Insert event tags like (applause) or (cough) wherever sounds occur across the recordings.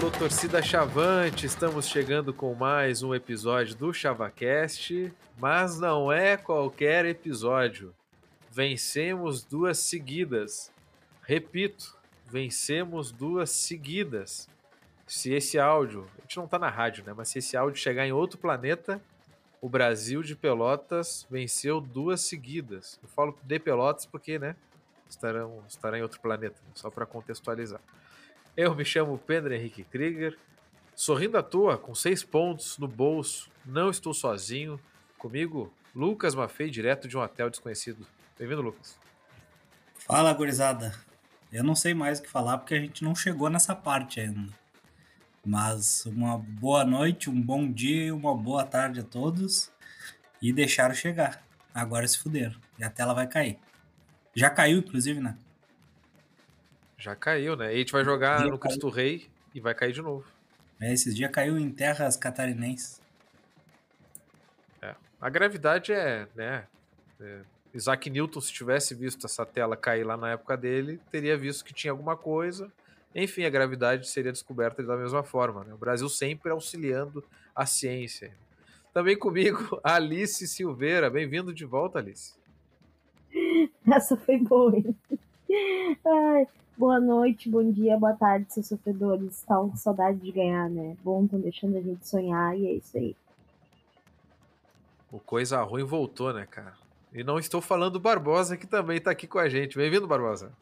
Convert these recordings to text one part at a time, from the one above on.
Alô, torcida Chavante, estamos chegando com mais um episódio do ChavaCast, mas não é qualquer episódio. Vencemos duas seguidas. Repito, vencemos duas seguidas. Se esse áudio, a gente não tá na rádio, né? Mas se esse áudio chegar em outro planeta, o Brasil de Pelotas venceu duas seguidas. Eu falo de Pelotas porque, né? Estarão, estará em outro planeta, só para contextualizar. Eu me chamo Pedro Henrique Krieger, sorrindo à toa, com seis pontos no bolso, não estou sozinho. Comigo, Lucas Maffei, direto de um hotel desconhecido. Bem-vindo, Lucas. Fala, gurizada. Eu não sei mais o que falar porque a gente não chegou nessa parte ainda. Mas uma boa noite, um bom dia e uma boa tarde a todos. E deixaram chegar. Agora se fuderam. E a tela vai cair. Já caiu, inclusive, né? Já caiu, né? E a gente vai jogar no Cristo Rei e vai cair de novo. É, esses dias caiu em terras catarinenses. É. A gravidade é, né? É, Isaac Newton, se tivesse visto essa tela cair lá na época dele, teria visto que tinha alguma coisa. Enfim, a gravidade seria descoberta da mesma forma. Né? O Brasil sempre auxiliando a ciência. Também comigo, (laughs) Alice Silveira. Bem-vindo de volta, Alice. (laughs) Essa foi boa, hein? Ai, Boa noite, bom dia, boa tarde, seus sofredores. Estão com saudade de ganhar, né? Bom, estão deixando a gente sonhar e é isso aí. O Coisa Ruim voltou, né, cara? E não estou falando do Barbosa, que também está aqui com a gente. Bem-vindo, Barbosa.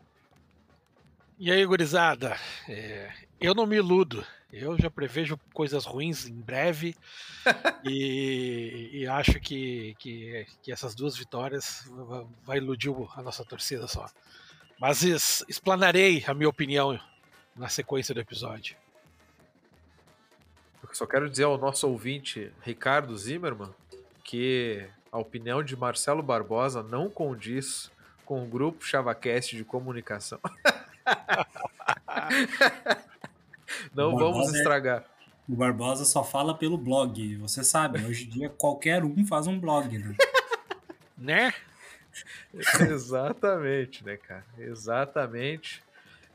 E aí, gurizada? É, eu não me iludo. Eu já prevejo coisas ruins em breve (laughs) e, e, acho que, que, que, essas duas vitórias vai iludir a nossa torcida só. Mas explanarei a minha opinião na sequência do episódio. Eu só quero dizer ao nosso ouvinte, Ricardo Zimmermann, que a opinião de Marcelo Barbosa não condiz com o grupo ChavaCast de comunicação. (laughs) não vamos é estragar. É... O Barbosa só fala pelo blog. Você sabe, hoje em dia qualquer um faz um blog, né? (laughs) né? (laughs) Exatamente, né, cara? Exatamente.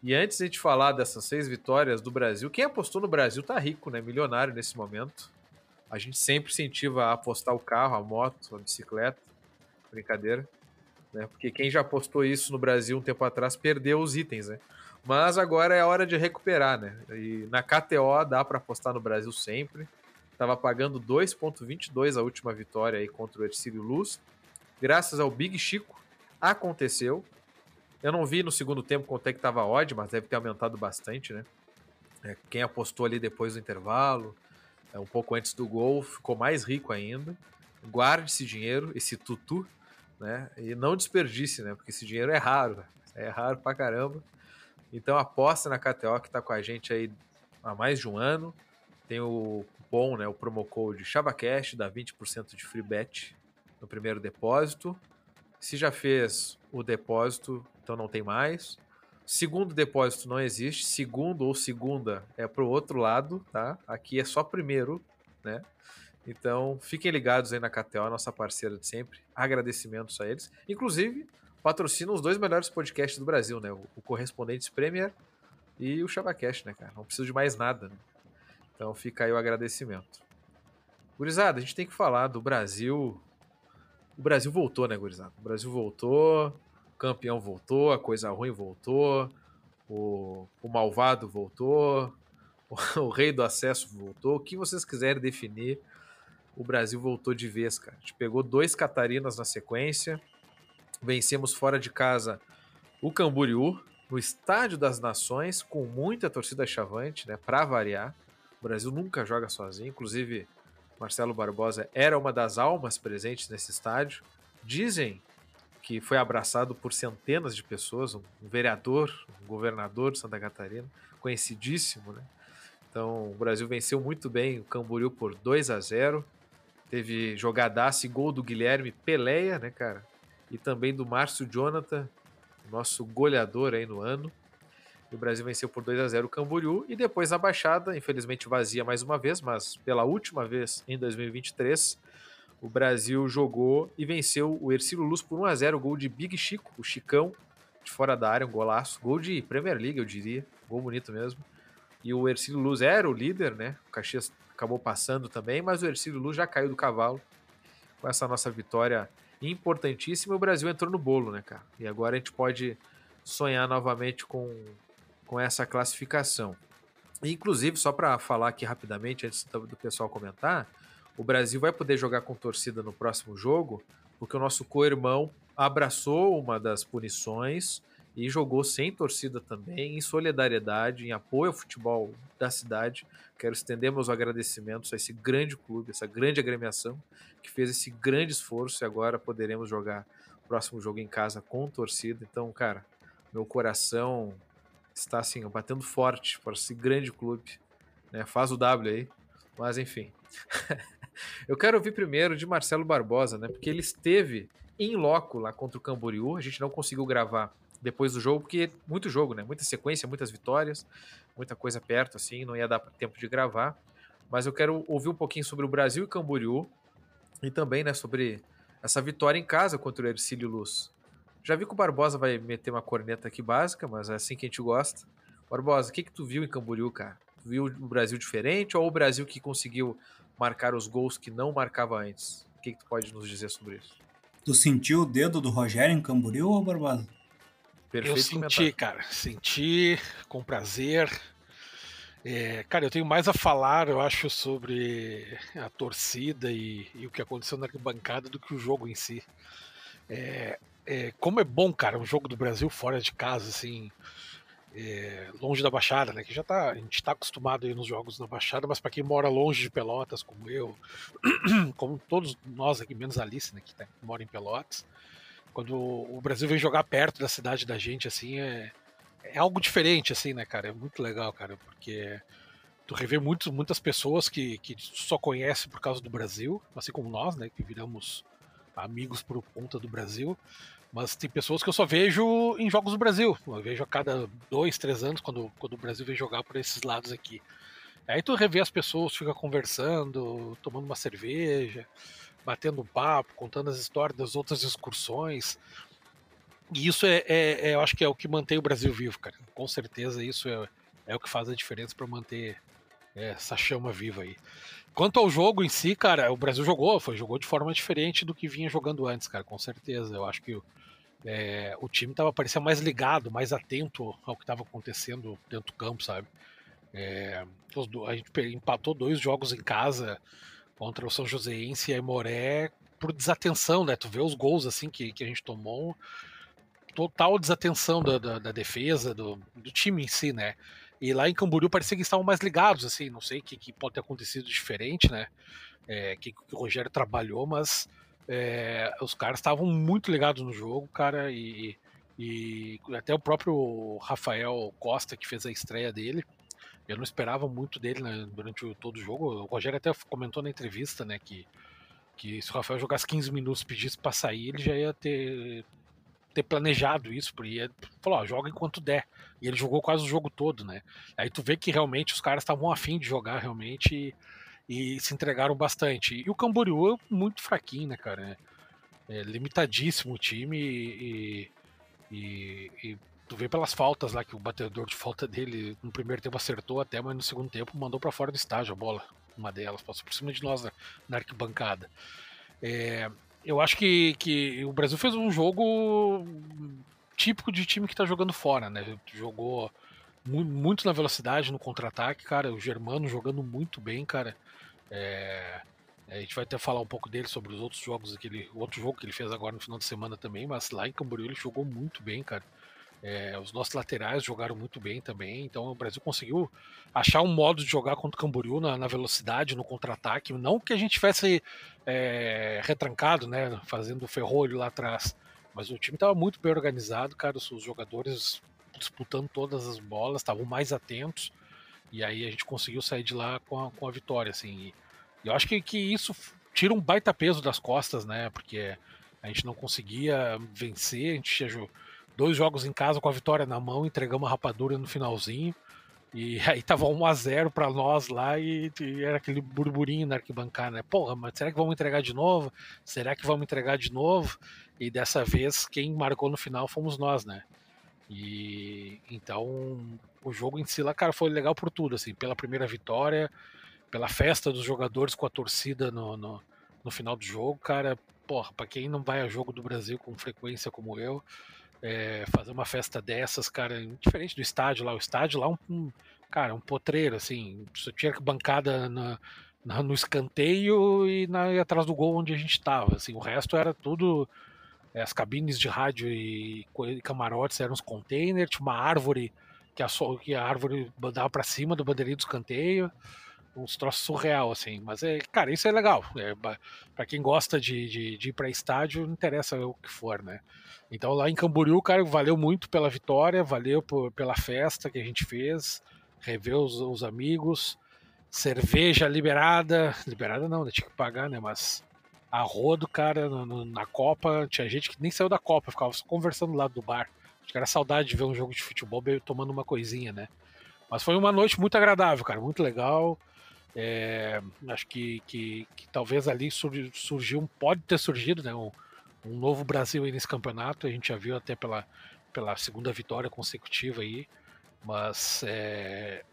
E antes de a gente falar dessas seis vitórias do Brasil, quem apostou no Brasil tá rico, né? Milionário nesse momento. A gente sempre incentiva a apostar o carro, a moto, a bicicleta. Brincadeira. Né? Porque quem já apostou isso no Brasil um tempo atrás perdeu os itens, né? Mas agora é hora de recuperar, né? E na KTO dá para apostar no Brasil sempre. Tava pagando 2.22 a última vitória aí contra o Ercílio Luz graças ao Big Chico, aconteceu. Eu não vi no segundo tempo quanto é que estava a odd, mas deve ter aumentado bastante, né? É, quem apostou ali depois do intervalo, é, um pouco antes do gol, ficou mais rico ainda. Guarde esse dinheiro, esse tutu, né? E não desperdice, né? Porque esse dinheiro é raro, é raro pra caramba. Então aposta na KTO que tá com a gente aí há mais de um ano. Tem o cupom, né? O promo code ChavaCast, dá 20% de free bet no primeiro depósito. Se já fez o depósito, então não tem mais. Segundo depósito não existe. Segundo ou segunda é para o outro lado, tá? Aqui é só primeiro, né? Então fiquem ligados aí na KTO, nossa parceira de sempre. Agradecimentos a eles. Inclusive, patrocinam os dois melhores podcasts do Brasil, né? O Correspondentes Premier e o ChavaCast, né, cara? Não preciso de mais nada, né? Então fica aí o agradecimento. Gurizada, a gente tem que falar do Brasil o Brasil voltou, né, gurizada? O Brasil voltou, o campeão voltou, a coisa ruim voltou, o, o malvado voltou, o, (laughs) o rei do acesso voltou. O que vocês quiserem definir, o Brasil voltou de vez, cara. A gente pegou dois Catarinas na sequência, vencemos fora de casa o Camboriú, no Estádio das Nações, com muita torcida chavante, né, para variar. O Brasil nunca joga sozinho, inclusive Marcelo Barbosa era uma das almas presentes nesse estádio. Dizem que foi abraçado por centenas de pessoas, um vereador, um governador de Santa Catarina, conhecidíssimo, né? Então, o Brasil venceu muito bem o Camboriú por 2 a 0. Teve jogadaço e gol do Guilherme Peleia, né, cara? E também do Márcio Jonathan, nosso goleador aí no ano. E o Brasil venceu por 2 a 0 o Camboriú e depois a Baixada, infelizmente vazia mais uma vez, mas pela última vez em 2023, o Brasil jogou e venceu o Ercílio Luz por 1 a 0 gol de Big Chico, o Chicão, de fora da área, um golaço, gol de Premier League, eu diria, gol bonito mesmo. E o Ercílio Luz era o líder, né? O Caxias acabou passando também, mas o Ercílio Luz já caiu do cavalo com essa nossa vitória importantíssima. O Brasil entrou no bolo, né, cara? E agora a gente pode sonhar novamente com, com essa classificação. Inclusive, só para falar aqui rapidamente, antes do pessoal comentar, o Brasil vai poder jogar com torcida no próximo jogo, porque o nosso co-irmão abraçou uma das punições e jogou sem torcida também, em solidariedade, em apoio ao futebol da cidade. Quero estender meus agradecimentos a esse grande clube, essa grande agremiação que fez esse grande esforço e agora poderemos jogar o próximo jogo em casa com torcida. Então, cara, meu coração está assim, batendo forte para esse grande clube. Né? Faz o W aí. Mas enfim. (laughs) Eu quero ouvir primeiro de Marcelo Barbosa, né? Porque ele esteve em loco lá contra o Camboriú. A gente não conseguiu gravar depois do jogo, porque muito jogo, né? Muita sequência, muitas vitórias, muita coisa perto, assim, não ia dar tempo de gravar. Mas eu quero ouvir um pouquinho sobre o Brasil e Camboriú e também, né, sobre essa vitória em casa contra o Ercílio Luz. Já vi que o Barbosa vai meter uma corneta aqui básica, mas é assim que a gente gosta. Barbosa, o que, que tu viu em Camboriú, cara? Tu viu o Brasil diferente ou o Brasil que conseguiu marcar os gols que não marcava antes? O que, que tu pode nos dizer sobre isso? Tu sentiu o dedo do Rogério em Camboriú ou Barbosa? Perfeito eu senti, comentário. cara, senti com prazer. É, cara, eu tenho mais a falar, eu acho, sobre a torcida e, e o que aconteceu na arquibancada do que o jogo em si. É, é, como é bom, cara, um jogo do Brasil fora de casa, assim, é, longe da Baixada, né? Que já tá, a gente está acostumado aí nos jogos na Baixada, mas para quem mora longe de Pelotas, como eu, (clears throat) como todos nós aqui, menos a Alice, né, que, tá, que mora em Pelotas, quando o Brasil vem jogar perto da cidade da gente, assim, é, é algo diferente, assim, né, cara? É muito legal, cara, porque tu revê muitas pessoas que, que só conhecem por causa do Brasil, assim como nós, né, que viramos amigos por conta do Brasil, mas tem pessoas que eu só vejo em jogos do Brasil. Eu vejo a cada dois, três anos quando, quando o Brasil vem jogar por esses lados aqui. Aí tu revê as pessoas, fica conversando, tomando uma cerveja, batendo papo, contando as histórias das outras excursões. E isso é, é, é, eu acho que é o que mantém o Brasil vivo, cara. Com certeza isso é, é o que faz a diferença para manter é, essa chama viva aí. Quanto ao jogo em si, cara, o Brasil jogou, foi jogou de forma diferente do que vinha jogando antes, cara, com certeza. Eu acho que é, o time tava parecendo mais ligado, mais atento ao que estava acontecendo dentro do campo, sabe? É, a gente empatou dois jogos em casa contra o São Joséense e a Moré por desatenção, né? Tu vê os gols assim que, que a gente tomou, total desatenção da, da, da defesa, do, do, time em si, né? E lá em Camboriú parecia que estavam mais ligados, assim, não sei o que, que, pode ter acontecido diferente, né? É, que, que o Rogério trabalhou, mas é, os caras estavam muito ligados no jogo, cara, e, e até o próprio Rafael Costa, que fez a estreia dele, eu não esperava muito dele né, durante o, todo o jogo. O Rogério até comentou na entrevista, né, que, que se o Rafael jogasse 15 minutos pedisse para sair, ele já ia ter, ter planejado isso, porque falou, ó, joga enquanto der. E ele jogou quase o jogo todo, né? Aí tu vê que realmente os caras estavam afim de jogar realmente e, e, se entregaram bastante. E o Camboriú é muito fraquinho, né, cara? É, é limitadíssimo o time e, e, e Tu vê pelas faltas lá que o batedor de falta dele no primeiro tempo acertou até, mas no segundo tempo mandou para fora do estágio a bola. Uma delas passou por cima de nós na, na arquibancada. É, eu acho que, que o Brasil fez um jogo típico de time que tá jogando fora, né? Jogou muito na velocidade, no contra-ataque, cara. O Germano jogando muito bem, cara. É, a gente vai até falar um pouco dele sobre os outros jogos, aquele outro jogo que ele fez agora no final de semana também, mas lá em Camboriú ele jogou muito bem, cara. É, os nossos laterais jogaram muito bem também, então o Brasil conseguiu achar um modo de jogar contra o Camboriú na, na velocidade, no contra-ataque. Não que a gente tivesse é, retrancado, né, fazendo ferrolho lá atrás, mas o time estava muito bem organizado, cara. Os, os jogadores disputando todas as bolas, estavam mais atentos, e aí a gente conseguiu sair de lá com a, com a vitória. Assim, e eu acho que, que isso tira um baita peso das costas, né, porque a gente não conseguia vencer, a gente tinha dois jogos em casa com a vitória na mão, entregamos a rapadura no finalzinho. E (laughs) aí tava 1 a 0 para nós lá e, e, era aquele burburinho na arquibancada, né? Porra, mas será que vamos entregar de novo? Será que vamos entregar de novo? E dessa vez quem marcou no final fomos nós, né? E então o jogo em si lá, cara, foi legal por tudo, assim, pela primeira vitória, pela festa dos jogadores com a torcida no, no, no final do jogo, cara, porra, pra quem não vai a jogo do Brasil com frequência como eu, é, fazer uma festa dessas, cara, diferente do estádio lá, o estádio lá, um, um cara, um potreiro, assim, você tinha bancada na, na, no escanteio e, na, e atrás do gol onde a gente tava, assim, o resto era tudo, é, as cabines de rádio e, e camarotes eram os containers, tinha uma árvore que a, que a árvore dava para cima do bandeirinho do escanteio, uns troços surreal, assim. Mas, é, cara, isso é legal. É, para quem gosta de, de, de ir para estádio, não interessa o que for, né? Então, lá em Camboriú, cara, valeu muito pela vitória, valeu por, pela festa que a gente fez, rever os, os amigos, cerveja liberada. Liberada não, né? tinha que pagar, né? Mas a rodo, cara, no, no, na Copa, tinha gente que nem saiu da Copa, ficava só conversando lá do bar. Acho que era saudade de ver um jogo de futebol tomando uma coisinha, né? Mas foi uma noite muito agradável, cara, muito legal. É, acho que, que, que, talvez ali surgiu, pode ter surgido né, um, um, novo Brasil aí nesse campeonato. A gente já viu até pela, pela segunda vitória consecutiva aí. Mas é,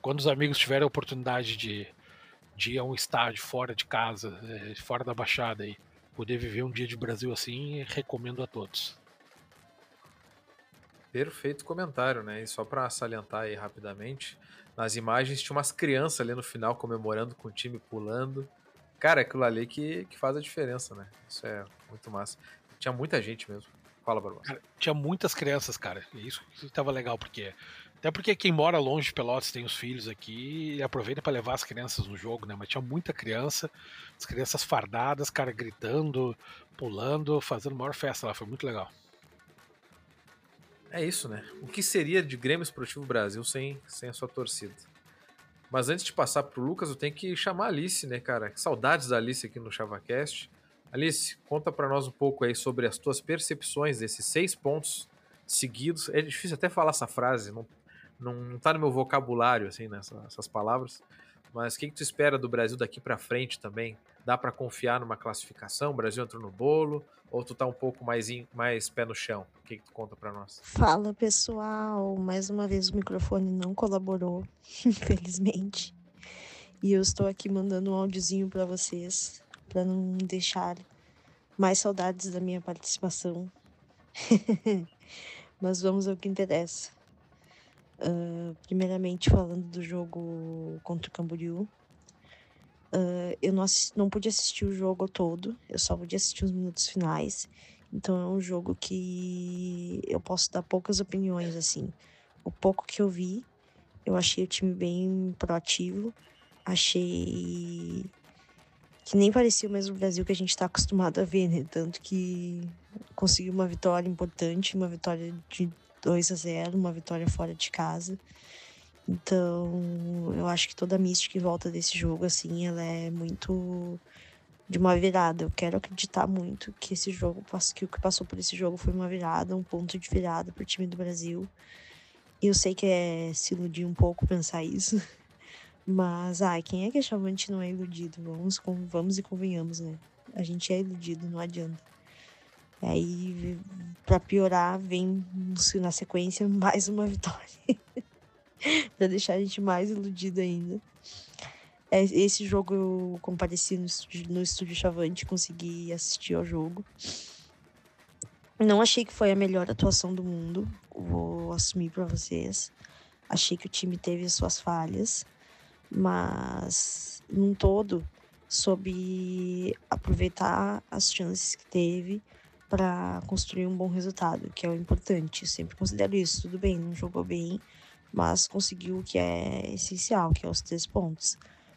quando os amigos tiverem a oportunidade de, de ir a um estádio fora de casa, é, fora da Baixada, e poder viver um dia de Brasil assim, recomendo a todos. Perfeito comentário, né? E só para salientar aí rapidamente, nas imagens tinha umas crianças ali no final comemorando com o time pulando. Cara, é aquilo ali que, que faz a diferença, né? Isso é muito massa. Tinha muita gente mesmo. Fala, Barbosa. tinha muitas crianças, cara. Isso que tava legal, porque. Até porque quem mora longe de Pelotas tem os filhos aqui e aproveita para levar as crianças no jogo, né? Mas tinha muita criança, as crianças fardadas, cara, gritando, pulando, fazendo maior festa lá. Foi muito legal. É isso, né? O que seria de Grêmio Esportivo Brasil sem, sem a sua torcida? Mas antes de passar pro Lucas, eu tenho que chamar a Alice, né, cara? Que saudades da Alice aqui no ChavaCast. Alice, conta para nós um pouco aí sobre as tuas percepções desses seis pontos seguidos. É difícil até falar essa frase, não, não, tá no meu vocabulário, assim, né, essas palavras. Mas o que, que tu espera do Brasil daqui para frente também? Dá para confiar numa classificação? O Brasil entrou no bolo? Ou tu tá um pouco mais, in, mais pé no chão? O que, que tu conta para nós? Fala pessoal, mais uma vez o microfone não colaborou, (laughs) infelizmente. E eu estou aqui mandando um áudiozinho para vocês, para não deixar mais saudades da minha participação. (laughs) Mas vamos ao que interessa. Uh, primeiramente falando do jogo contra o Camboriú, Uh, eu não, assisti, não pude assistir o jogo todo, eu só pude assistir os minutos finais. Então é um jogo que eu posso dar poucas opiniões, assim. O pouco que eu vi, eu achei o time bem proativo. Achei que nem parecia o mesmo Brasil que a gente está acostumado a ver, né? Tanto que conseguiu uma vitória importante, uma vitória de 2 a 0, uma vitória fora de casa. Então, eu acho que toda a mística em volta desse jogo, assim, ela é muito de uma virada. Eu quero acreditar muito que esse jogo, que o que passou por esse jogo foi uma virada, um ponto de virada para o time do Brasil. E eu sei que é se iludir um pouco pensar isso. (laughs) Mas, ai, quem é que é chamante não é iludido? Vamos, vamos e convenhamos, né? A gente é iludido, não adianta. Aí, para piorar, vem na sequência mais uma vitória. (laughs) para deixar a gente mais iludido ainda. É, esse jogo eu compareci no estúdio, no estúdio Chavante, consegui assistir ao jogo. Não achei que foi a melhor atuação do mundo, vou assumir para vocês. Achei que o time teve suas falhas, mas num todo soube aproveitar as chances que teve para construir um bom resultado, que é o importante. Eu sempre considero isso. Tudo bem, não jogou bem, mas conseguiu o que é essencial, que é os três pontos.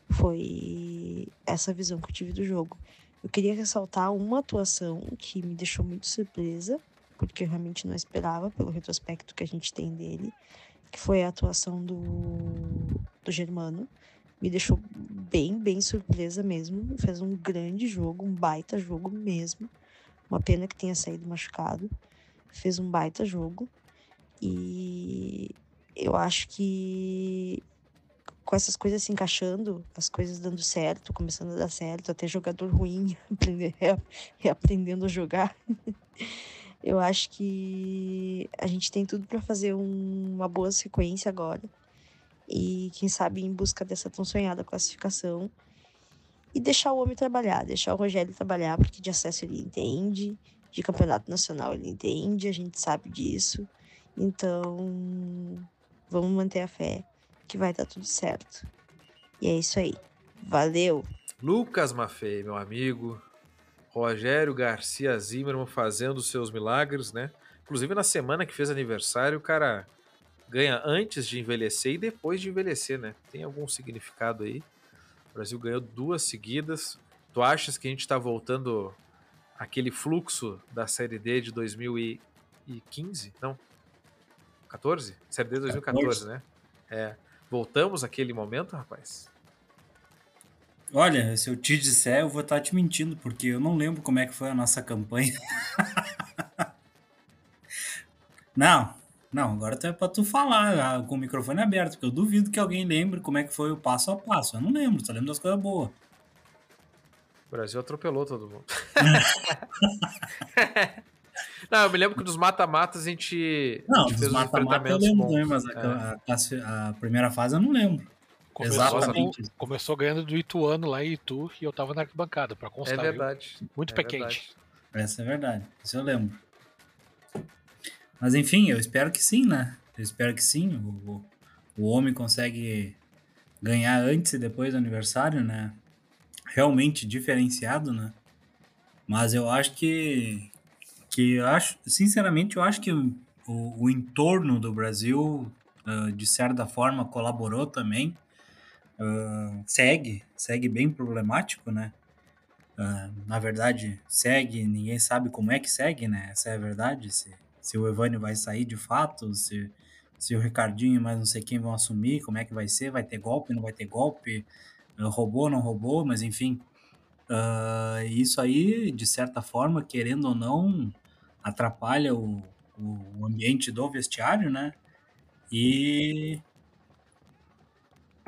Foi essa visão que eu tive do jogo. Eu queria ressaltar uma atuação que me deixou muito surpresa, porque eu realmente não esperava pelo retrospecto que a gente tem dele, que foi a atuação do, do Germano. Me deixou bem, bem surpresa mesmo. Fez um grande jogo, um baita jogo mesmo. Uma pena que tenha saído machucado. Fez um baita jogo. E eu acho que com essas coisas se encaixando, as coisas dando certo, começando a dar certo, até jogador ruim (laughs) reaprendendo a jogar. (laughs) Eu acho que a gente tem tudo para fazer um, uma boa sequência agora. E quem sabe em busca dessa tão sonhada classificação. E deixar o homem trabalhar, deixar o Rogério trabalhar, porque de acesso ele entende, de campeonato nacional ele entende, a gente sabe disso. Então, vamos manter a fé que vai dar tudo certo. E é isso aí. Valeu! Lucas Maffei, meu amigo. Rogério Garcia Zimmermann fazendo seus milagres, né? Inclusive na semana que fez aniversário, o cara ganha antes de envelhecer e depois de envelhecer, né? Tem algum significado aí. O Brasil ganhou duas seguidas. Tu achas que a gente está voltando aquele fluxo da Série D de 2015? Não. 14? Série D de 2014, 14. né? É. Voltamos àquele momento, rapaz? Olha, se eu te disser, eu vou estar te mentindo, porque eu não lembro como é que foi a nossa campanha. (laughs) não, não, agora é para tu falar ah, com o microfone aberto, porque eu duvido que alguém lembre como é que foi o passo a passo. Eu não lembro, só lembro das coisas boas. O Brasil atropelou todo mundo. (laughs) Não, eu me lembro que dos mata-matas a gente. Não, a gente dos mata-matas eu lembro também, mas a, é. a, a, primeira fase eu não lembro. Começou, Exatamente. Começou ganhando do Ituano lá em Itu e eu tava na arquibancada, pra constar. É verdade. Viu? Muito é pé quente. Essa é verdade, isso eu lembro. Mas enfim, eu espero que sim, né? Eu espero que sim. O, o homem consegue ganhar antes e depois do aniversário, né? Realmente diferenciado, né? Mas eu acho que, que eu acho, sinceramente, eu acho que o, o entorno do Brasil, uh, de certa forma, colaborou também. Uh, segue, segue bem problemático, né? Uh, na verdade, segue, ninguém sabe como é que segue, né? Essa é a verdade. Se, se o Evânio vai sair de fato, se, se o Ricardinho mais não sei quem vão assumir, como é que vai ser, vai ter golpe, não vai ter golpe, uh, roubou, não roubou, mas enfim. Uh, isso aí, de certa forma, querendo ou não, atrapalha o, o ambiente do vestiário, né? E,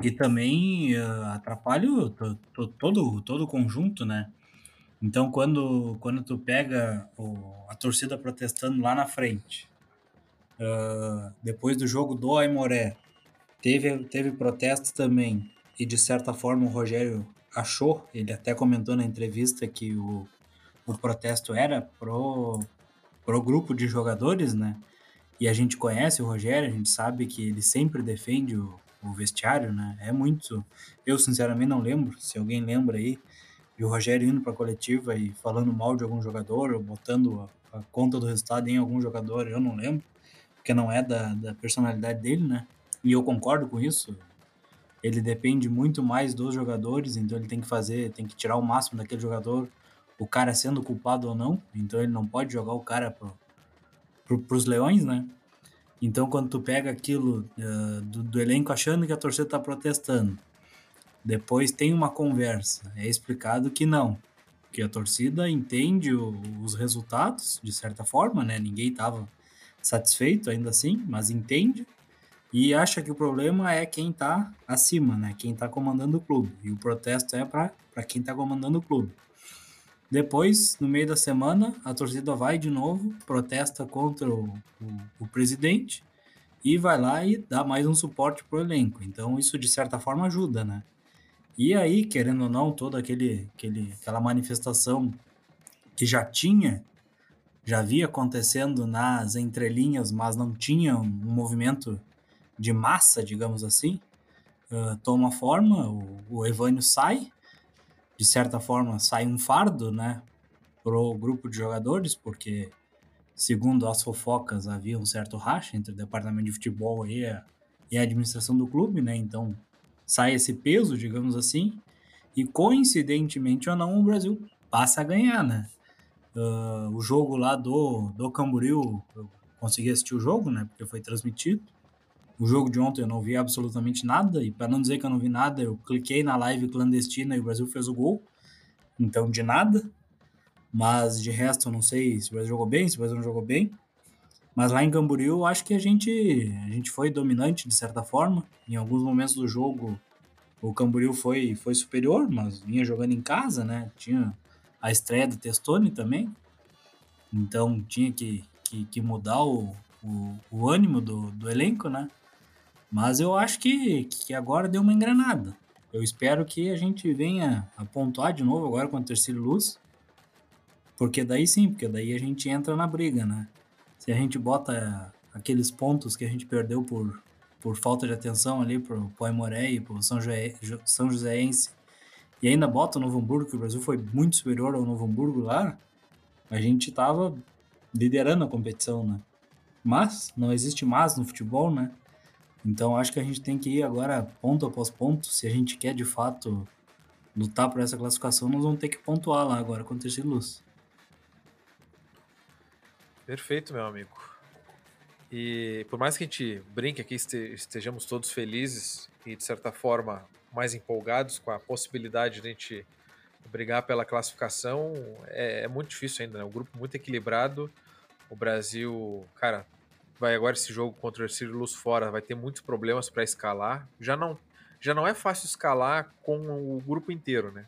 e também uh, atrapalha o, to, to, todo, todo o conjunto, né? Então, quando, quando tu pega o, a torcida protestando lá na frente, uh, depois do jogo do Aimoré, teve, teve protesto também, e de certa forma o Rogério achou, ele até comentou na entrevista que o, o protesto era pro, pro grupo de jogadores, né? E a gente conhece o Rogério, a gente sabe que ele sempre defende o, o vestiário, né? É muito. Eu, sinceramente, não lembro. Se alguém lembra aí, e o Rogério indo para a coletiva e falando mal de algum jogador, ou botando a, a, conta do resultado em algum jogador, eu não lembro, porque não é da, da personalidade dele, né? E eu concordo com isso. Ele depende muito mais dos jogadores, então ele tem que fazer, tem que tirar o máximo daquele jogador, o cara sendo culpado ou não, então ele não pode jogar o cara pro, pro, pros leões, né? Então quando tu pega aquilo uh, do, do elenco achando que a torcida tá protestando, depois tem uma conversa. É explicado que não, que a torcida entende o, os resultados de certa forma, né? Ninguém estava satisfeito ainda assim, mas entende e acha que o problema é quem está acima, né? Quem está comandando o clube. E o protesto é para quem está comandando o clube. Depois, no meio da semana, a torcida vai de novo, protesta contra o, o, o presidente e vai lá e dá mais um suporte para o elenco. Então, isso de certa forma ajuda, né? E aí, querendo ou não, toda aquele, aquele, aquela manifestação que já tinha, já havia acontecendo nas entrelinhas, mas não tinha um movimento de massa, digamos assim, uh, toma forma, o, o Evânio sai, de certa forma sai um fardo, né, pro grupo de jogadores, porque segundo as fofocas havia um certo racha entre o departamento de futebol e a, e a administração do clube, né, então sai esse peso, digamos assim, e coincidentemente ou não, o Brasil passa a ganhar, né? Uh, o jogo lá do, do Camboriú, eu consegui assistir o jogo, né? Porque foi transmitido. O jogo de ontem eu não vi absolutamente nada, e para não dizer que eu não vi nada, eu cliquei na live clandestina e o Brasil fez o gol. Então, de nada. Mas de resto, eu não sei se o Brasil jogou bem, se o Brasil não jogou bem. Mas lá em Camboriú, eu acho que a gente, a gente foi dominante de certa forma. Em alguns momentos do jogo, o Camboriú foi, foi superior, mas vinha jogando em casa, né? Tinha a estreia do Testoni também. Então tinha que, que, que mudar o, o, o, ânimo do, do elenco, né? Mas eu acho que, que agora deu uma engrenada. Eu espero que a gente venha a pontuar de novo agora com a terceira luz. Porque daí sim, porque daí a gente entra na briga, né? A gente bota aqueles pontos que a gente perdeu por, por falta de atenção ali pro, pro Aimoré e pro São, São Joséense e ainda bota o Novo Hamburgo, que o Brasil foi muito superior ao Novo Hamburgo lá, a gente tava liderando a competição, né? Mas não existe mais no futebol, né? Então acho que a gente tem que ir agora ponto após ponto. Se a gente quer de fato lutar por essa classificação, nós vamos ter que pontuar lá agora contra esse Luz. Perfeito, meu amigo. E por mais que a gente brinque aqui, estejamos todos felizes e de certa forma mais empolgados com a possibilidade de a gente brigar pela classificação, é, é muito difícil ainda, né? Um grupo muito equilibrado. O Brasil, cara, vai agora esse jogo contra o Ercílio Luz fora, vai ter muitos problemas para escalar. Já não, já não é fácil escalar com o grupo inteiro, né?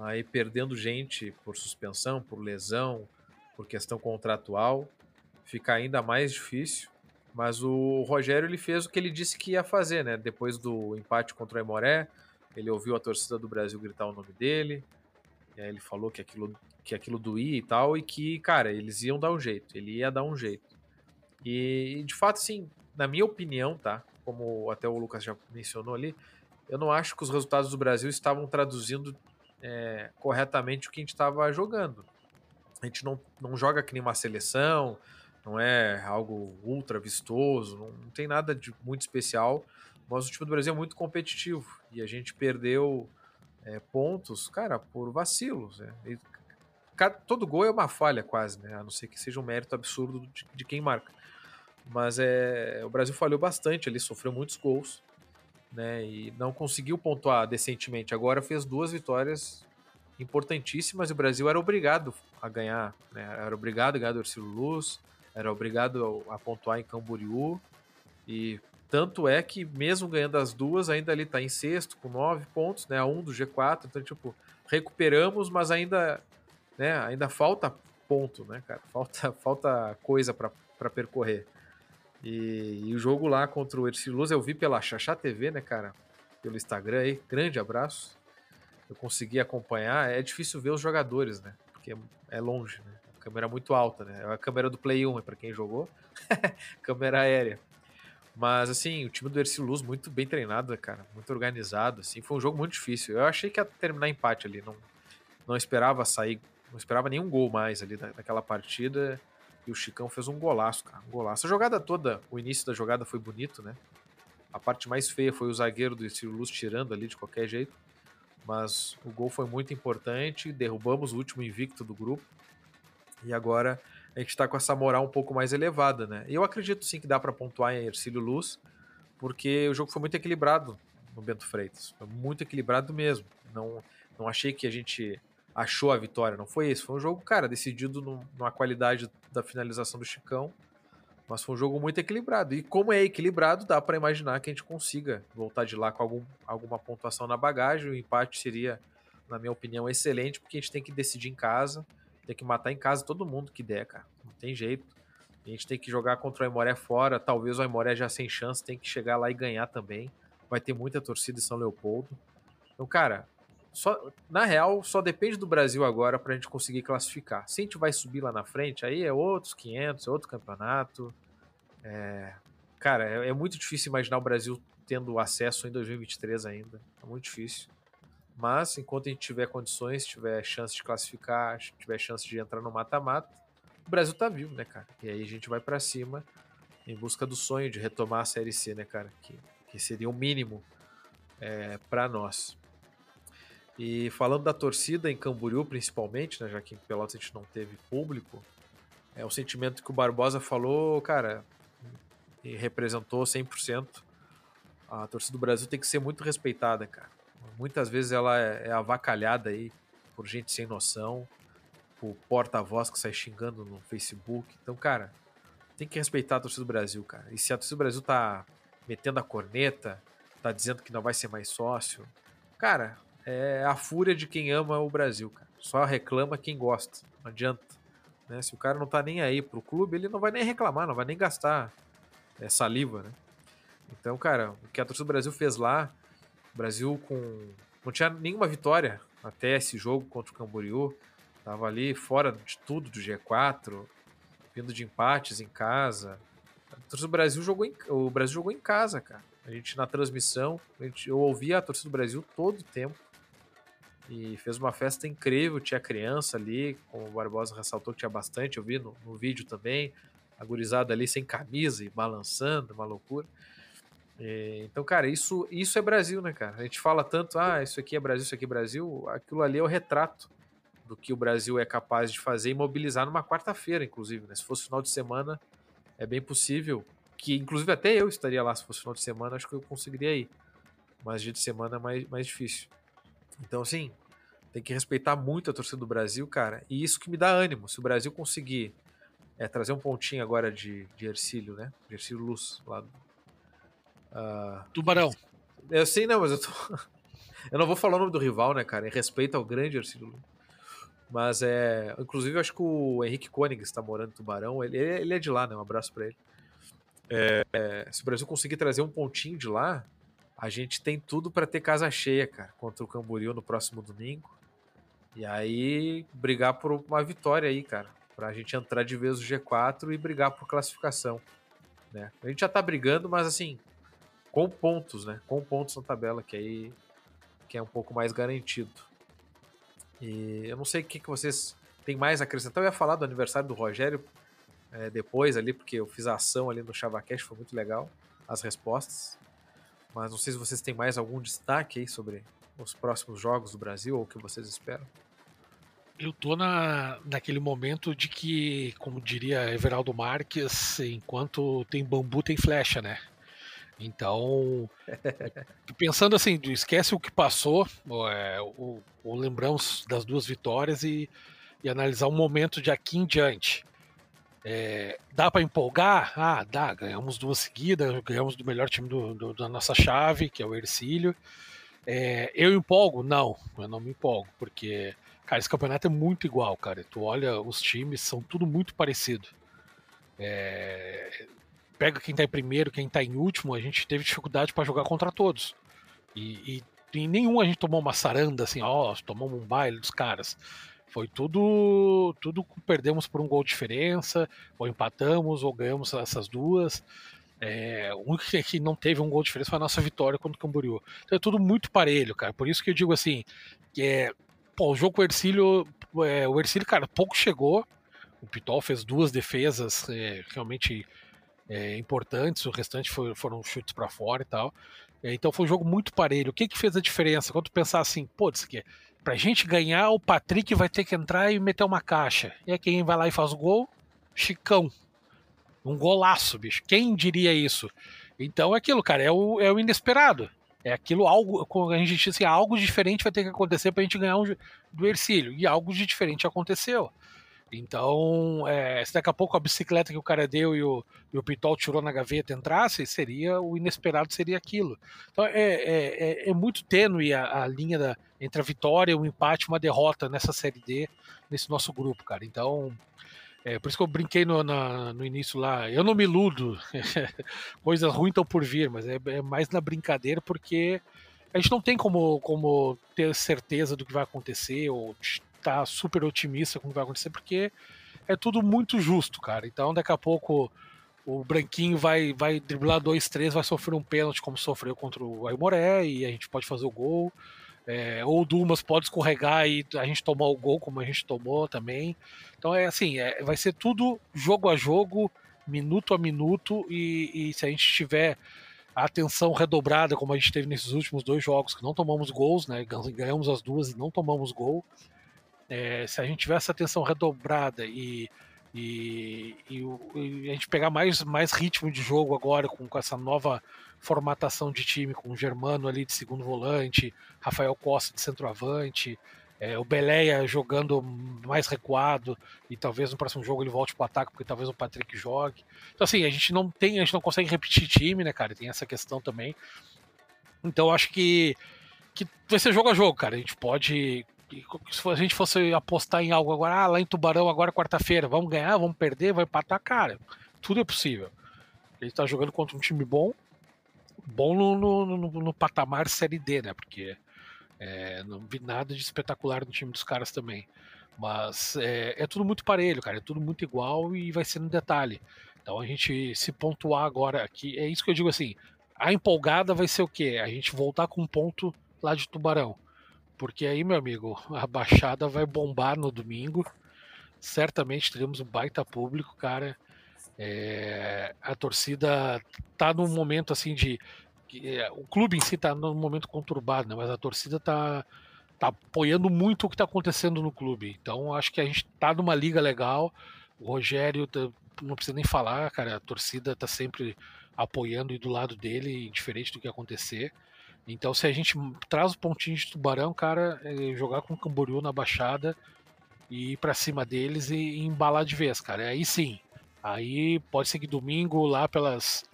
Aí perdendo gente por suspensão, por lesão, por questão contratual, fica ainda mais difícil. Mas o Rogério ele fez o que ele disse que ia fazer, né? Depois do empate contra o Emoré, ele ouviu a torcida do Brasil gritar o nome dele. Ele falou que aquilo, que aquilo doía e tal, e que, cara, eles iam dar um jeito, ele ia dar um jeito. E, de fato, assim, na minha opinião, tá? Como até o Lucas já mencionou ali, eu não acho que os resultados do Brasil estavam traduzindo é, corretamente o que a gente estava jogando. A gente não, não joga que nem uma seleção, não é algo ultra vistoso, não, não, tem nada de muito especial, mas o time do Brasil é muito competitivo e a gente perdeu é, pontos, cara, por vacilos. Né? E, cada, todo gol é uma falha quase, né? a não ser que seja um mérito absurdo de, de quem marca. Mas é, o Brasil falhou bastante ali, sofreu muitos gols né? e não conseguiu pontuar decentemente. Agora fez duas vitórias importantíssimas e o Brasil era obrigado a ganhar, né? era obrigado a ganhar do Ercílio Luz era obrigado a pontuar em Camboriú. E tanto é que, mesmo ganhando as duas, ainda ali está em sexto, com nove pontos, né? A um do G4. Então, tipo, recuperamos, mas ainda, né, ainda falta ponto, né, cara? Falta, (laughs) falta coisa para percorrer. E, e, o jogo lá contra o Ercílio Luz eu vi pela Xaxá TV, né, cara? Pelo Instagram aí. Grande abraço. Eu consegui acompanhar. É difícil ver os jogadores, né? Porque é longe, né? câmera muito alta, né? É a câmera do Play 1, é para quem jogou. (laughs) câmera aérea. Mas, assim, o time do Erci Luz muito bem treinado, cara. Muito organizado, assim. Foi um jogo muito difícil. Eu achei que ia terminar empate ali. Não, não esperava sair, não esperava nenhum gol mais ali naquela partida. E o Chicão fez um golaço, cara. Um golaço. A jogada toda, o início da jogada foi bonito, né? A parte mais feia foi o zagueiro do Erci Luz tirando ali de qualquer jeito. Mas o gol foi muito importante. Derrubamos o último invicto do grupo. E agora a gente está com essa moral um pouco mais elevada, né? Eu acredito sim que dá para pontuar em Ercílio Luz, porque o jogo foi muito equilibrado no Bento Freitas. Foi muito equilibrado mesmo. Não, não achei que a gente achou a vitória, não foi isso. Foi um jogo, cara, decidido no, numa qualidade da finalização do Chicão, mas foi um jogo muito equilibrado. E como é equilibrado, dá para imaginar que a gente consiga voltar de lá com algum, alguma pontuação na bagagem. O empate seria, na minha opinião, excelente, porque a gente tem que decidir em casa tem que matar em casa todo mundo que der, cara. Não tem jeito. A gente tem que jogar contra o Aimoré fora. Talvez o Aimoré já sem chance, tem que chegar lá e ganhar também. Vai ter muita torcida em São Leopoldo. Então, cara, só, na real, só depende do Brasil agora pra gente conseguir classificar. Se a gente vai subir lá na frente, aí é outros 500, é outro campeonato. É, cara, é, é muito difícil imaginar o Brasil tendo acesso em 2023 ainda. É muito difícil. Mas enquanto a gente tiver condições, tiver chance de classificar, tiver chance de entrar no mata-mata, o Brasil tá vivo, né, cara? E aí a gente vai para cima em busca do sonho de retomar a Série C, né, cara? Que, que seria o mínimo é, para nós. E falando da torcida em Camboriú, principalmente, né, já que em Pelotas a gente não teve público, é o sentimento que o Barbosa falou, cara, e representou 100%. A torcida do Brasil tem que ser muito respeitada, cara. Muitas vezes ela é, é avacalhada aí por gente sem noção, por porta-voz que sai xingando no Facebook. Então, cara, tem que respeitar a torcida do Brasil, cara. E se a torcida do Brasil tá metendo a corneta, tá dizendo que não vai ser mais sócio, cara, é a fúria de quem ama o Brasil, cara. Só reclama quem gosta. Não adianta. Né? Se o cara não tá nem aí pro clube, ele não vai nem reclamar, não vai nem gastar é, saliva, né? Então, cara, o que a torcida do Brasil fez lá, o Brasil com. não tinha nenhuma vitória até esse jogo contra o Camboriú. Tava ali fora de tudo do G4, vindo de empates em casa. A torcida do Brasil jogou em, o Brasil jogou em casa, cara. A gente na transmissão, gente, eu ouvia a torcida do Brasil todo o tempo. E fez uma festa incrível, tinha criança ali, como o Barbosa ressaltou que tinha bastante, eu vi no, no vídeo também, a gurizada ali sem camisa e balançando, uma loucura. E, então, cara, isso, isso é Brasil, né, cara? A gente fala tanto, ah, isso aqui é Brasil, isso aqui é Brasil, aquilo ali é o retrato do que o Brasil é capaz de fazer e mobilizar numa quarta-feira, inclusive, né? Se fosse final de semana, é bem possível que, inclusive, até eu estaria lá se fosse final de semana, acho que eu conseguiria ir. Mas dia de semana é mais, mais difícil. Então, assim, tem que respeitar muito a torcida do Brasil, cara. E isso que me dá ânimo. Se o Brasil conseguir é, trazer um pontinho agora de, de Ercílio, né? De Ercílio Luz, lá do. Uh, Tubarão. Eu sei, não, mas eu tô. (laughs) eu não vou falar o nome do rival, né, cara? Em respeito ao grande Ercílio Luz. Mas é. Inclusive, eu acho que o Henrique Koenig está morando em Tubarão. Ele, ele é de lá, né? Um abraço para ele. É, é, se o Brasil conseguir trazer um pontinho de lá, a gente tem tudo para ter casa cheia, cara, contra o Camboriú no próximo domingo. E aí brigar por uma vitória aí, cara, pra gente entrar de vez no G4 e brigar por classificação, né? A gente já tá brigando, mas assim, com pontos, né? Com pontos na tabela, que aí que é um pouco mais garantido. E eu não sei o que, que vocês têm mais a acrescentar. Eu ia falar do aniversário do Rogério é, depois ali, porque eu fiz a ação ali no ChavaCast, foi muito legal as respostas. Mas não sei se vocês têm mais algum destaque aí sobre os próximos jogos do Brasil ou o que vocês esperam. Eu tô na, naquele momento de que, como diria Everaldo Marques, enquanto tem bambu tem flecha, né? Então, (laughs) pensando assim, esquece o que passou, ou, é, ou, ou, lembramos das duas vitórias e, e, analisar o momento de aqui em diante. É, dá para empolgar? Ah, dá. Ganhamos duas seguidas, ganhamos do melhor time do, do, da nossa chave, que é o Ercílio. É, eu empolgo? Não, eu não me empolgo, porque, cara, esse campeonato é muito igual, cara. Tu olha, os times são tudo muito parecido. É, pega quem tá em primeiro, quem tá em último, a gente teve dificuldade para jogar contra todos. E, e em nenhum a gente tomou uma saranda assim, ó, tomamos um baile dos caras. Foi tudo, tudo perdemos por um gol de diferença, ou empatamos, ou ganhamos essas duas. É, o único que não teve um gol de diferença foi a nossa vitória contra o Camboriú. Então é tudo muito parelho, cara. Por isso que eu digo assim, que é, pô, o jogo com o Ercílio, é, o Ercílio, cara, pouco chegou. O Pitol fez duas defesas é, realmente é, importantes, o restante foi, foram chutes para fora e tal. É, então foi um jogo muito parelho. O que que fez a diferença? Quando tu pensar assim, pô, isso aqui, Pra gente ganhar, o Patrick vai ter que entrar e meter uma caixa. E aí quem vai lá e faz o gol? Chicão. Um golaço, bicho. Quem diria isso? Então é aquilo, cara, é o, é o inesperado. É aquilo, algo, como a gente disse, algo diferente vai ter que acontecer pra gente ganhar um, do Ercílio. E algo de diferente aconteceu. Então, é, se daqui a pouco a bicicleta que o cara deu e o, e o Pitol tirou na gaveta entrasse, seria o inesperado seria aquilo. Então, é, é, é, é muito tênue a, a linha da, entre a vitória, o empate, uma derrota nessa série D, nesse nosso grupo, cara. Então, é por isso que eu brinquei no, na, no início lá. Eu não me iludo, (laughs) coisas ruins estão por vir, mas é, é mais na brincadeira porque a gente não tem como, como ter certeza do que vai acontecer ou tá super otimista com o que vai acontecer, porque é tudo muito justo, cara. Então daqui a pouco o Branquinho vai, vai driblar dois, três, vai sofrer um pênalti como sofreu contra o Aimoré e a gente pode fazer o gol. É, ou o Dumas pode escorregar e a gente tomar o gol como a gente tomou também. Então é assim, é, vai ser tudo jogo a jogo, minuto a minuto, e, e se a gente tiver a atenção redobrada, como a gente teve nesses últimos dois jogos, que não tomamos gols, né? Ganhamos as duas e não tomamos gol é, se a gente tiver essa atenção redobrada e, e, e, e, a gente pegar mais, mais ritmo de jogo agora com, com essa nova formatação de time, com o Germano ali de segundo volante, Rafael Costa de centroavante, é, o Beleia jogando mais recuado e talvez no próximo jogo ele volte para o ataque porque talvez o Patrick jogue. Então assim, a gente não tem, a gente não consegue repetir time, né, cara? Tem essa questão também. Então acho que que vai ser jogo a jogo, cara. A gente pode se a gente fosse apostar em algo agora, ah, lá em Tubarão, agora quarta-feira, vamos ganhar, vamos perder, vai empatar, cara, tudo é possível. Ele está jogando contra um time bom, bom no, no, no, no patamar Série D, né? Porque é, não vi nada de espetacular no time dos caras também. Mas é, é, tudo muito parelho, cara. É tudo muito igual e vai ser no detalhe. Então a gente se pontuar agora aqui. É isso que eu digo assim. A empolgada vai ser o quê? A gente voltar com um ponto lá de Tubarão. Porque aí, meu amigo, a baixada vai bombar no domingo. Certamente teremos um baita público, cara. É, a torcida tá num momento assim de. É, o clube em si tá num momento conturbado, né? Mas a torcida tá, tá apoiando muito o que tá acontecendo no clube. Então acho que a gente tá numa liga legal. O Rogério, tá, não precisa nem falar, cara. A torcida tá sempre apoiando e do lado dele, indiferente do que acontecer. Então, se a gente traz o pontinho de tubarão, cara, é jogar com o Camboriú na baixada e ir pra cima deles e, embalar de vez, cara. Aí sim, Aí pode ser que domingo, lá pelas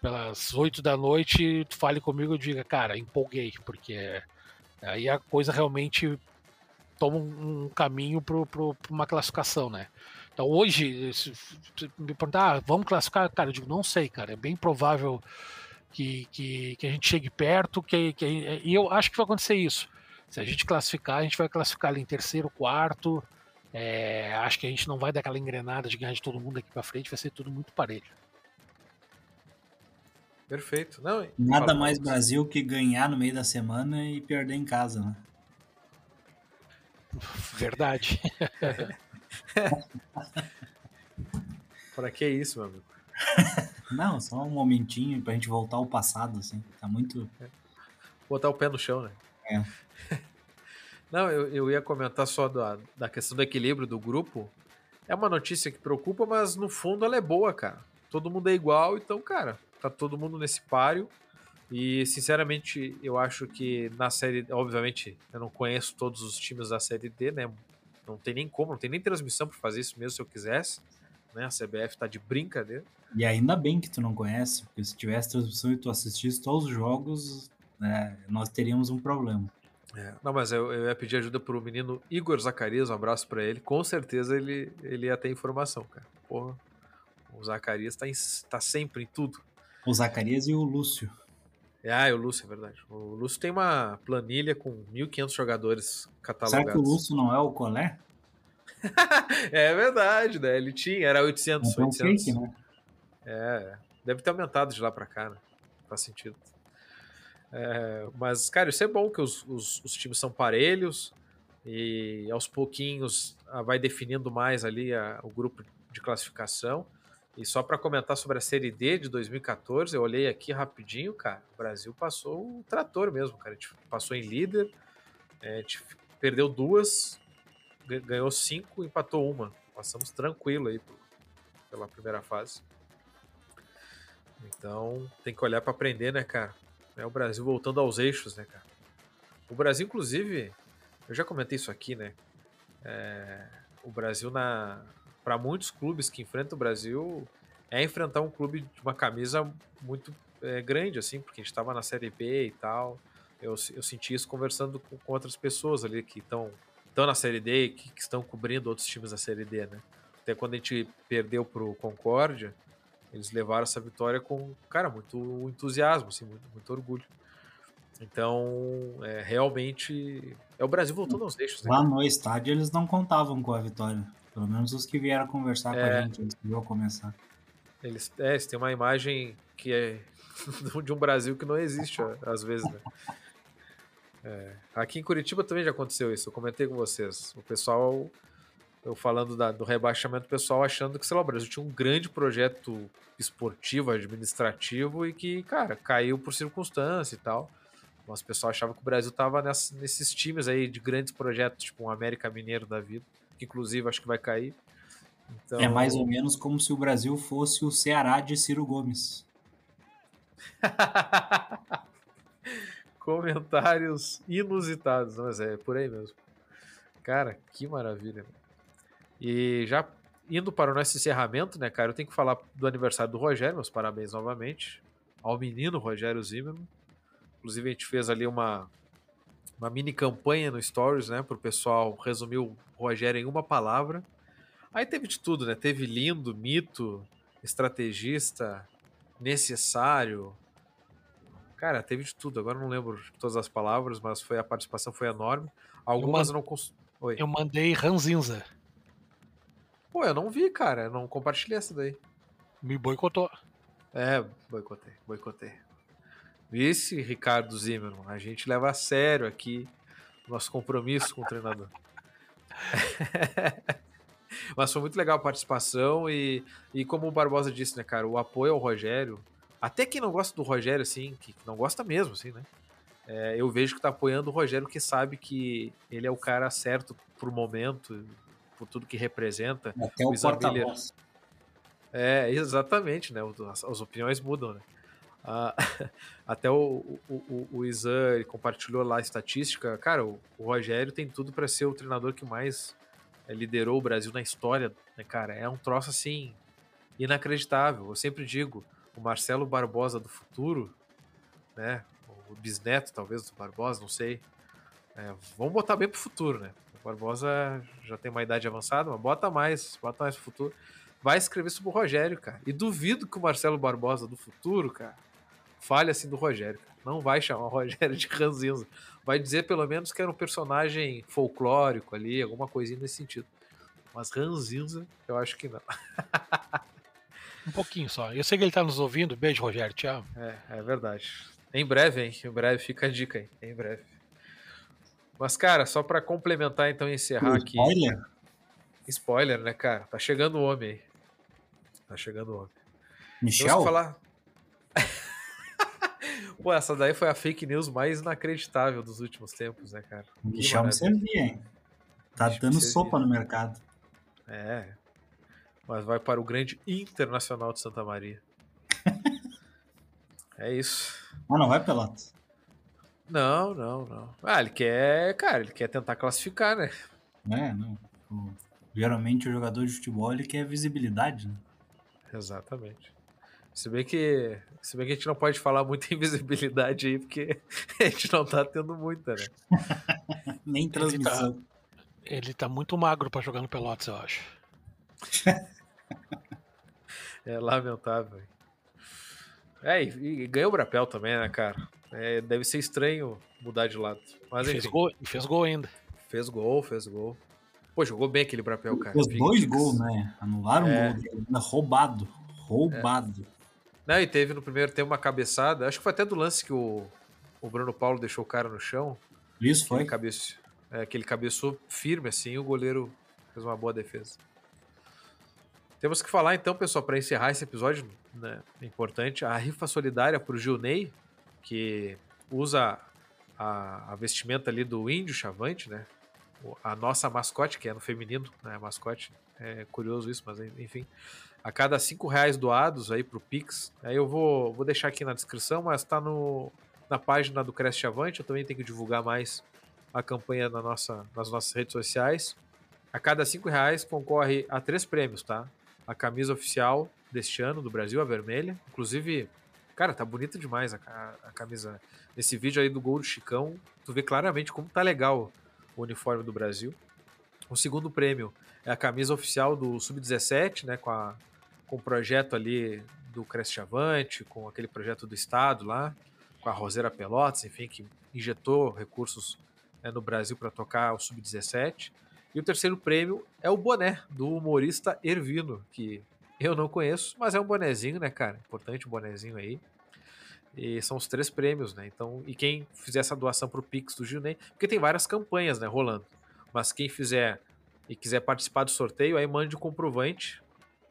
pelas 8 da noite, tu fale comigo e diga, cara, empolguei, porque aí a coisa realmente toma um caminho para uma classificação, né? Então hoje, se me perguntar, ah, vamos classificar, cara, eu digo, não sei, cara, é bem provável que, que, que a gente chegue perto, que, que, e eu acho que vai acontecer isso. Se a gente classificar, a gente vai classificar ali em terceiro, quarto, é, acho que a gente não vai dar aquela engrenada de ganhar de todo mundo aqui para frente, vai ser tudo muito parelho. Perfeito. Não, Nada mais Brasil que ganhar no meio da semana e perder em casa, né? (laughs) Verdade. (laughs) Para que isso, meu amigo? (laughs) Não, só um momentinho pra gente voltar ao passado, assim. Tá muito. Botar o pé no chão, né? É. (laughs) Não, eu, eu ia comentar só da, da questão do equilíbrio do grupo. É uma notícia que preocupa, mas no fundo ela é boa, cara. Todo mundo é igual, então, cara, tá todo mundo nesse páreo. E, sinceramente, eu acho que na série. Obviamente, eu não conheço todos os times da série D, né? Não tem nem como, não tem nem transmissão para fazer isso mesmo se eu quisesse. Né? A CBF tá de brincadeira. E ainda bem que tu não conhece, porque se tivesse transmissão e tu assistisse todos os jogos, né, nós teríamos um problema. É, não, mas eu, eu, ia pedir ajuda pro menino Igor Zacarias, um abraço para ele. Com certeza ele, ele ia ter informação, cara. Porra, o Zacarias tá, em, tá sempre em tudo. O Zacarias e o Lúcio. É, ah, é o Lúcio, é verdade. O Lúcio tem uma planilha com 1.500 jogadores catalogados. Será que o Lúcio não é o Colé? (laughs) é verdade, né? Ele tinha, era 800. Então, 800. Fake, né? É, deve ter aumentado de lá para cá, né? Faz sentido. É, mas, cara, isso é bom que os, os, os, times são parelhos e aos pouquinhos ah, vai definindo mais ali a, o grupo de classificação. E só para comentar sobre a Série D de 2014, eu olhei aqui rapidinho, cara. O Brasil passou o trator mesmo, cara. A gente passou em líder, é, a gente perdeu duas, ganhou cinco, empatou uma. Passamos tranquilo aí pela primeira fase. Então tem que olhar para aprender, né, cara? É o Brasil voltando aos eixos, né, cara? O Brasil, inclusive, eu já comentei isso aqui, né? É, o Brasil, na para muitos clubes que enfrentam o Brasil, é enfrentar um clube de uma camisa muito é, grande, assim, porque a gente estava na Série B e tal. Eu, eu senti isso conversando com, com outras pessoas ali que estão na Série D e que, que, estão cobrindo outros times da Série D, né? Até quando a gente perdeu pro Concórdia, eles levaram essa vitória com, cara, muito entusiasmo, assim, muito, muito orgulho. Então, é, realmente, é o Brasil voltando aos eixos. Né? Lá no estádio eles não contavam com a vitória. Pelo menos os que vieram conversar é, com a é. gente antes de começar. Eles, é, eles têm uma imagem que é (laughs) de um Brasil que não existe, às vezes, né? É, aqui em Curitiba também já aconteceu isso, eu comentei com vocês. O pessoal eu falando da, do rebaixamento pessoal, achando que, sei lá, o Brasil tinha um grande projeto esportivo, administrativo e que, cara, caiu por circunstância e tal. Mas o pessoal achava que o Brasil tava nessa, nesses times aí de grandes projetos, tipo um América Mineiro da vida, que inclusive acho que vai cair. Então... É mais ou menos como se o Brasil fosse o Ceará de Ciro Gomes. (laughs) Comentários inusitados, mas é por aí mesmo. Cara, que maravilha. E já indo para o nosso encerramento, né, cara, eu tenho que falar do aniversário do Rogério, meus parabéns novamente ao menino Rogério Zimmermann. Inclusive a gente fez ali uma uma mini campanha no Stories, né? Para o pessoal resumir o Rogério em uma palavra. Aí teve de tudo, né? Teve lindo, mito, estrategista, necessário. Cara, teve de tudo. Agora não lembro todas as palavras, mas foi a participação foi enorme. Algumas eu, não cons... Oi. eu mandei ranzinza. Pô, eu não vi, cara. Eu não compartilhei essa daí. Me boicotou. É, boicotei, boicotei. Vice Ricardo Zimmermann, a gente leva a sério aqui nosso compromisso com o treinador. (laughs) Mas foi muito legal a participação e, e como o Barbosa disse, né, cara, o apoio ao Rogério, até quem não gosta do Rogério, assim, que não gosta mesmo, assim, né? É, eu vejo que tá apoiando o Rogério, que sabe que ele é o cara certo pro momento, por tudo que representa. Até o, o porta É, exatamente, né? As, as opiniões mudam, né? Ah, (laughs) até o, o, o, o Isan compartilhou lá a estatística. Cara, o, o Rogério tem tudo para ser o treinador que mais é, liderou o Brasil na história, né, cara? É um troço assim inacreditável. Eu sempre digo, o Marcelo Barbosa do futuro, né? O bisneto, talvez, do Barbosa, não sei. É, vamos botar bem pro futuro, né? O Barbosa já tem uma idade avançada, mas bota mais, bota mais pro futuro. Vai escrever sobre o Rogério, cara. E duvido que o Marcelo Barbosa do futuro, cara, fale assim do Rogério. Cara. Não vai chamar o Rogério de Ranzinza. Vai dizer pelo menos que era um personagem folclórico ali, alguma coisinha nesse sentido. Mas Ranzinza, eu acho que não. (laughs) um pouquinho só. Eu sei que ele tá nos ouvindo. Beijo, Rogério. Tchau. É, é verdade. Em breve, hein? Em breve, fica a dica, hein? Em breve. Mas, cara, só para complementar então e encerrar aqui. Spoiler? Spoiler, né, cara? Tá chegando o homem aí. Tá chegando o homem. Michel? falar. (laughs) Pô, essa daí foi a fake news mais inacreditável dos últimos tempos, né, cara? Michel me servia, hein? Tá Michel dando sopa no mercado. É. Mas vai para o grande internacional de Santa Maria. (laughs) é isso. Ah, não vai, Pelotas? Não, não, não. Ah, ele quer, cara, ele quer tentar classificar, né? É, não. Geralmente o jogador de futebol ele quer visibilidade, né? Exatamente. Se bem que. Se bem que a gente não pode falar muito em visibilidade aí, porque (laughs) a gente não tá tendo muita, né? (laughs) Nem transmissão. Ele tá, ele tá muito magro para jogar no Pelotas, eu acho. É lamentável. É, e, e ganhou o Brapel também, né, cara? É, deve ser estranho mudar de lado. Mas, e fez, gol, e fez gol ainda. Fez gol, fez gol. Pô, jogou bem aquele Brapel, cara. Fez dois gols, né? Anularam é. um gol. Roubado. Roubado. É. Não, e teve no primeiro tempo uma cabeçada. Acho que foi até do lance que o, o Bruno Paulo deixou o cara no chão. Isso foi. Cabeço, é, que ele cabeçou firme assim e o goleiro fez uma boa defesa. Temos que falar então, pessoal, para encerrar esse episódio, né, importante, a rifa solidária para o Gilney, que usa a, a, vestimenta ali do índio chavante, né? A nossa mascote, que é no feminino, né? mascote. É curioso isso, mas enfim. A cada cinco reais doados aí pro Pix, aí eu vou, vou deixar aqui na descrição, mas tá no, na página do Cresce Chavante. Eu também tenho que divulgar mais a campanha na nossa, nas nossas redes sociais. A cada cinco reais concorre a três prêmios, tá? A camisa oficial deste ano do Brasil, a vermelha. Inclusive, Cara, tá bonita demais a, a, camisa. Nesse vídeo aí do gol do Chicão, tu vê claramente como tá legal o uniforme do Brasil. O segundo prêmio é a camisa oficial do Sub-17, né, com, a, com o projeto ali do Cresce Chavante, com aquele projeto do Estado lá, com a Roseira Pelotas, enfim, que injetou recursos né, no Brasil para tocar o Sub-17. E o terceiro prêmio é o boné do humorista Ervino, que eu não conheço, mas é um bonezinho, né, cara? Importante o um bonezinho aí. E são os três prêmios, né? Então, e quem fizer essa doação pro Pix do Gilney, porque tem várias campanhas, né, rolando. Mas quem fizer e quiser participar do sorteio, aí mande o comprovante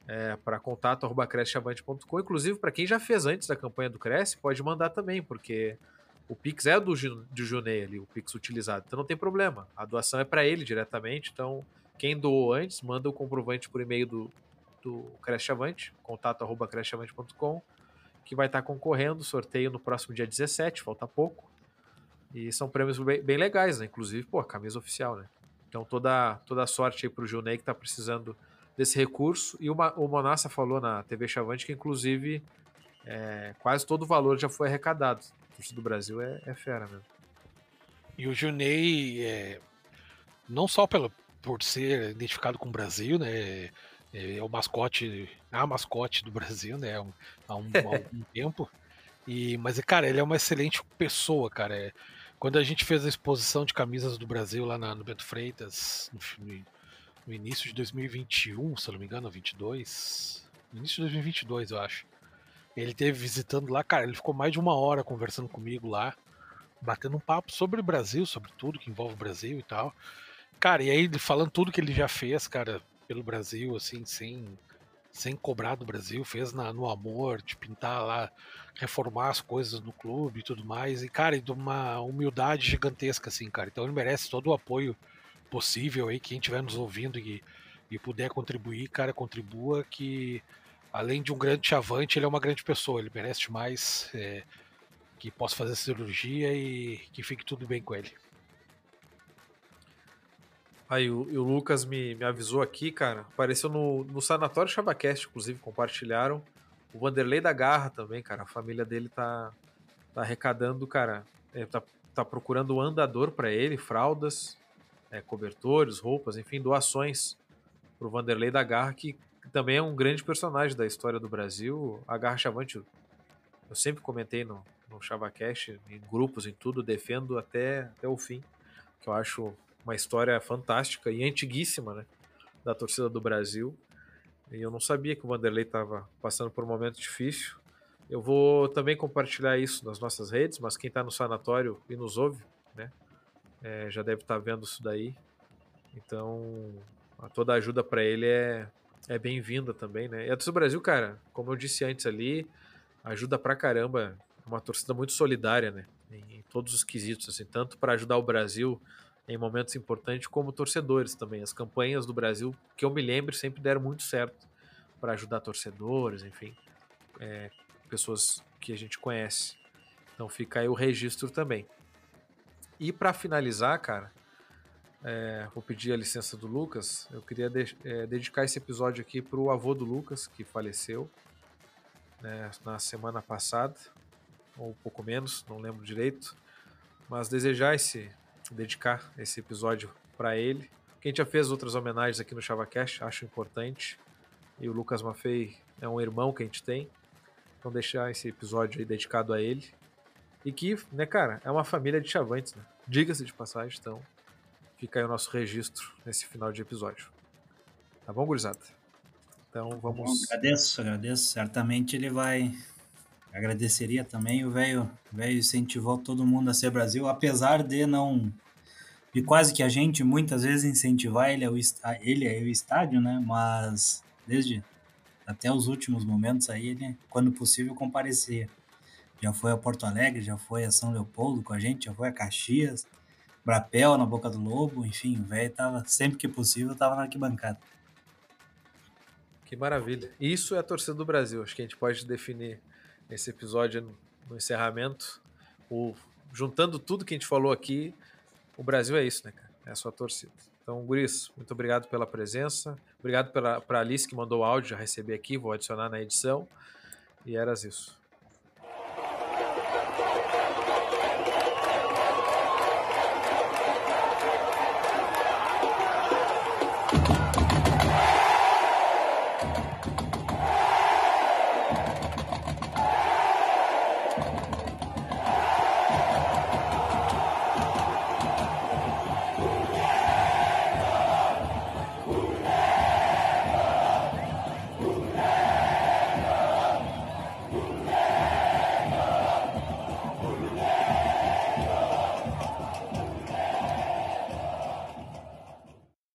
é, para contato@crescechavante.com. Inclusive, para quem já fez antes da campanha do Cresce, pode mandar também, porque o Pix é do, do Junei ali, o Pix utilizado. Então não tem problema. A doação é para ele diretamente. Então, quem doou antes, manda o comprovante por e-mail do, do Creschavante, contato.creschavante.com, que vai estar concorrendo, sorteio no próximo dia 17, falta pouco. E são prêmios bem, bem legais, né? Inclusive, pô, camisa oficial, né? Então toda, toda a sorte aí pro Junei que tá precisando desse recurso. E uma, o Monassa falou na TV Chavante que, inclusive, é, quase todo o valor já foi arrecadado. Curso do Brasil é, é fera mesmo. E o Junei, é, não só pelo, por ser identificado com o Brasil, né? É, é o mascote, a mascote do Brasil, né? Há um, há um, há (laughs) um tempo. E, mas, cara, ele é uma excelente pessoa, cara. É, quando a gente fez a exposição de camisas do Brasil lá na, no Bento Freitas, no, no, início de 2021, se não me engano, 22. No início de 2022, eu acho. Ele teve visitando lá, cara, ele ficou mais de uma hora conversando comigo lá, batendo um papo sobre o Brasil, sobre tudo que envolve o Brasil e tal. Cara, e aí falando tudo que ele já fez, cara, pelo Brasil, assim, sem sem cobrar do Brasil, fez na, no amor, de pintar lá, reformar as coisas no clube e tudo mais. E, cara, e de uma humildade gigantesca, assim, cara. Então ele merece todo o apoio possível aí, quem estiver nos ouvindo e, e puder contribuir, cara, contribua que além de um grande chavante, ele é uma grande pessoa, ele merece mais é, que possa fazer cirurgia e que fique tudo bem com ele. Aí o, o Lucas me, me avisou aqui, cara. Apareceu no, no Sanatório Chabacast, inclusive, compartilharam. O Vanderlei da Garra também, cara. A família dele tá, tá arrecadando, cara. É, tá, tá procurando um andador para ele, fraldas, é, cobertores, roupas, enfim, doações pro Vanderlei da Garra, que também é um grande personagem da história do Brasil. A Garra Chavante, eu sempre comentei no, no Chavacast, em grupos, em tudo, defendo até, até o fim, que eu acho uma história fantástica e antiguíssima, né? Da torcida do Brasil. E eu não sabia que o Vanderlei estava passando por um momento difícil. Eu vou também compartilhar isso nas nossas redes, mas quem está no sanatório e nos ouve, né? É, já deve estar tá vendo isso daí. Então, toda ajuda para ele é, é bem-vinda também, né? E a torcida do Brasil, cara, como eu disse antes ali, ajuda pra caramba. É uma torcida muito solidária, né? Em, em todos os quesitos, assim, tanto para ajudar o Brasil em momentos importantes, como torcedores também. As campanhas do Brasil, que eu me lembro, sempre deram muito certo para ajudar torcedores, enfim, é, pessoas que a gente conhece. Então fica aí o registro também. E para finalizar, cara, é, vou pedir a licença do Lucas. Eu queria de, é, dedicar esse episódio aqui para o avô do Lucas, que faleceu né, na semana passada, ou um pouco menos, não lembro direito. Mas desejar esse dedicar esse episódio para ele. Quem já fez outras homenagens aqui no ChavaCast, acho importante. E o Lucas Maffei é um irmão que a gente tem. Então deixar esse episódio aí dedicado a ele. E que, né, cara, é uma família de chavantes, né? Diga-se de passagem, então fica aí o nosso registro nesse final de episódio. Tá bom, gurizada? Então vamos. Bom, agradeço, agradeço. Certamente ele vai agradeceria também. O velho incentivou todo mundo a ser Brasil, apesar de não. de quase que a gente muitas vezes incentivar ele ao, ele ao estádio, né? Mas desde até os últimos momentos aí, ele, quando possível, comparecia. Já foi a Porto Alegre, já foi a São Leopoldo com a gente, já foi a Caxias, Brapel na Boca do Lobo, enfim, o velho tava, sempre que possível, tava na arquibancada. Que maravilha. Isso é a torcida do Brasil, acho que a gente pode definir esse episódio no encerramento. O, juntando tudo que a gente falou aqui, o Brasil é isso, né, cara? É a sua torcida. Então, Guris, muito obrigado pela presença. Obrigado pela, pra Alice que mandou o áudio, já recebi aqui, vou adicionar na edição. E eras isso.